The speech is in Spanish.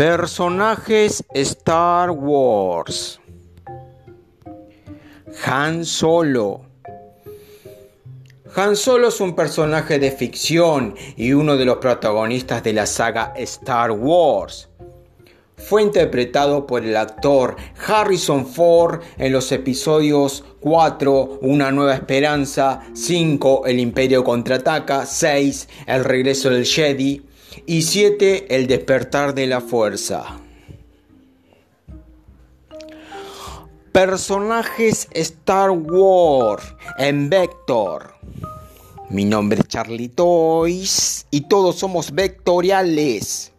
Personajes Star Wars. Han Solo. Han Solo es un personaje de ficción y uno de los protagonistas de la saga Star Wars. Fue interpretado por el actor Harrison Ford en los episodios 4, Una nueva esperanza, 5, El imperio contraataca, 6, El regreso del Jedi, y 7. El despertar de la fuerza. Personajes Star Wars en Vector. Mi nombre es Charlie Toys y todos somos vectoriales.